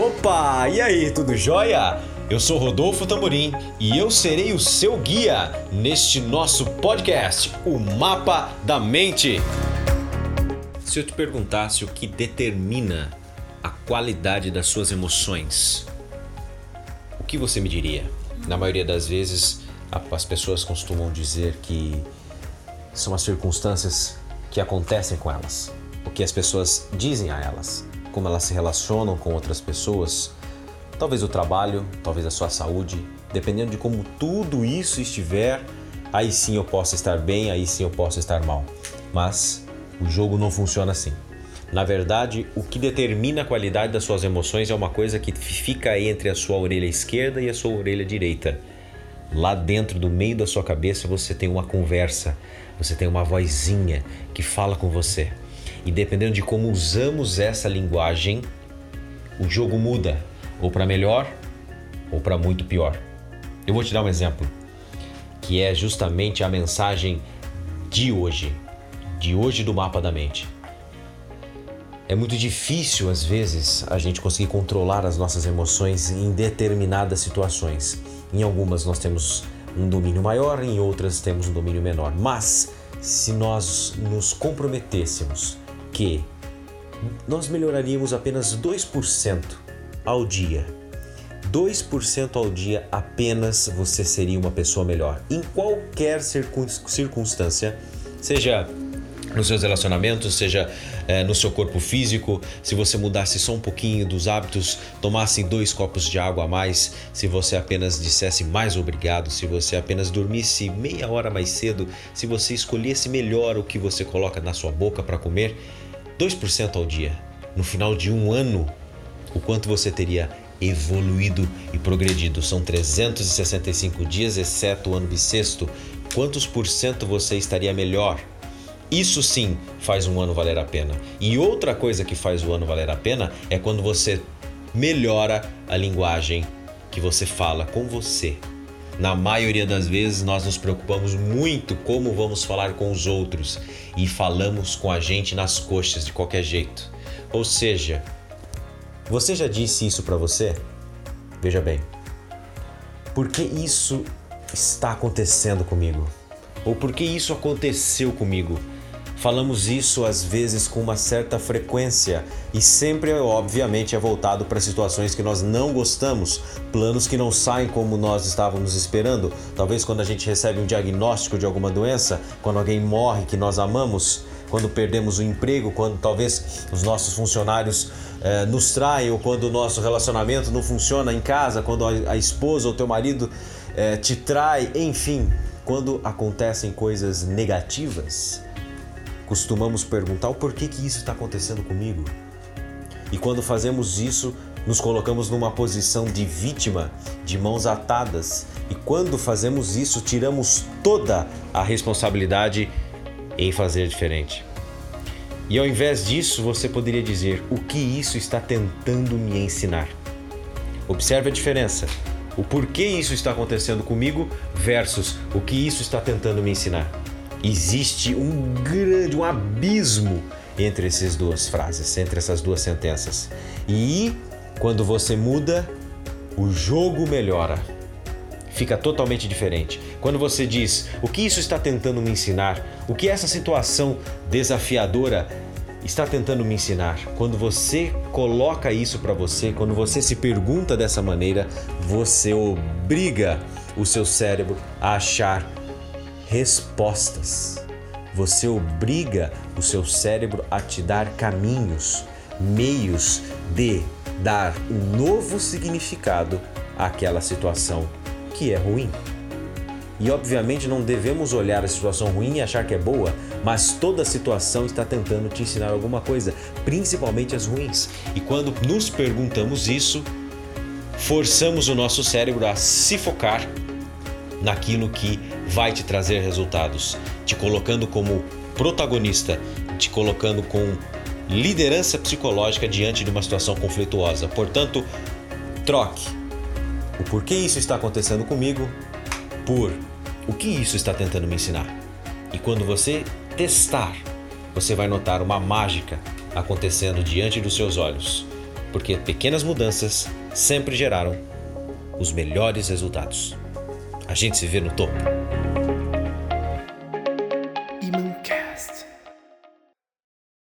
Opa, e aí, tudo jóia? Eu sou Rodolfo Tamborim e eu serei o seu guia neste nosso podcast, o Mapa da Mente. Se eu te perguntasse o que determina a qualidade das suas emoções, o que você me diria? Na maioria das vezes, as pessoas costumam dizer que são as circunstâncias que acontecem com elas, o que as pessoas dizem a elas como elas se relacionam com outras pessoas, talvez o trabalho, talvez a sua saúde, dependendo de como tudo isso estiver, aí sim eu posso estar bem, aí sim eu posso estar mal. Mas o jogo não funciona assim. Na verdade, o que determina a qualidade das suas emoções é uma coisa que fica entre a sua orelha esquerda e a sua orelha direita. Lá dentro do meio da sua cabeça você tem uma conversa, você tem uma vozinha que fala com você. E dependendo de como usamos essa linguagem, o jogo muda, ou para melhor, ou para muito pior. Eu vou te dar um exemplo, que é justamente a mensagem de hoje, de hoje do mapa da mente. É muito difícil, às vezes, a gente conseguir controlar as nossas emoções em determinadas situações. Em algumas nós temos um domínio maior, em outras temos um domínio menor. Mas se nós nos comprometêssemos que nós melhoraríamos apenas 2% ao dia. 2% ao dia apenas você seria uma pessoa melhor. Em qualquer circunstância, seja nos seus relacionamentos, seja é, no seu corpo físico, se você mudasse só um pouquinho dos hábitos, tomasse dois copos de água a mais, se você apenas dissesse mais obrigado, se você apenas dormisse meia hora mais cedo, se você escolhesse melhor o que você coloca na sua boca para comer, 2% ao dia, no final de um ano, o quanto você teria evoluído e progredido. São 365 dias, exceto o ano bissexto. Quantos por cento você estaria melhor? Isso sim faz um ano valer a pena. E outra coisa que faz o ano valer a pena é quando você melhora a linguagem que você fala com você. Na maioria das vezes nós nos preocupamos muito como vamos falar com os outros e falamos com a gente nas coxas de qualquer jeito. Ou seja, você já disse isso para você? Veja bem. Por que isso está acontecendo comigo? Ou por que isso aconteceu comigo? Falamos isso às vezes com uma certa frequência e sempre, obviamente, é voltado para situações que nós não gostamos, planos que não saem como nós estávamos esperando. Talvez quando a gente recebe um diagnóstico de alguma doença, quando alguém morre que nós amamos, quando perdemos o emprego, quando talvez os nossos funcionários eh, nos traem ou quando o nosso relacionamento não funciona em casa, quando a, a esposa ou teu marido eh, te trai, enfim, quando acontecem coisas negativas costumamos perguntar o porquê que isso está acontecendo comigo. E quando fazemos isso, nos colocamos numa posição de vítima, de mãos atadas. E quando fazemos isso, tiramos toda a responsabilidade em fazer diferente. E ao invés disso, você poderia dizer: o que isso está tentando me ensinar? Observe a diferença. O porquê isso está acontecendo comigo versus o que isso está tentando me ensinar. Existe um grande, um abismo entre essas duas frases, entre essas duas sentenças. E quando você muda, o jogo melhora. Fica totalmente diferente. Quando você diz o que isso está tentando me ensinar, o que essa situação desafiadora está tentando me ensinar. Quando você coloca isso para você, quando você se pergunta dessa maneira, você obriga o seu cérebro a achar respostas. Você obriga o seu cérebro a te dar caminhos, meios de dar um novo significado àquela situação que é ruim. E obviamente não devemos olhar a situação ruim e achar que é boa, mas toda situação está tentando te ensinar alguma coisa, principalmente as ruins. E quando nos perguntamos isso, forçamos o nosso cérebro a se focar naquilo que vai te trazer resultados, te colocando como protagonista, te colocando com liderança psicológica diante de uma situação conflituosa. Portanto, troque o porquê isso está acontecendo comigo por o que isso está tentando me ensinar. E quando você testar, você vai notar uma mágica acontecendo diante dos seus olhos. porque pequenas mudanças sempre geraram os melhores resultados. A gente se vê no topo.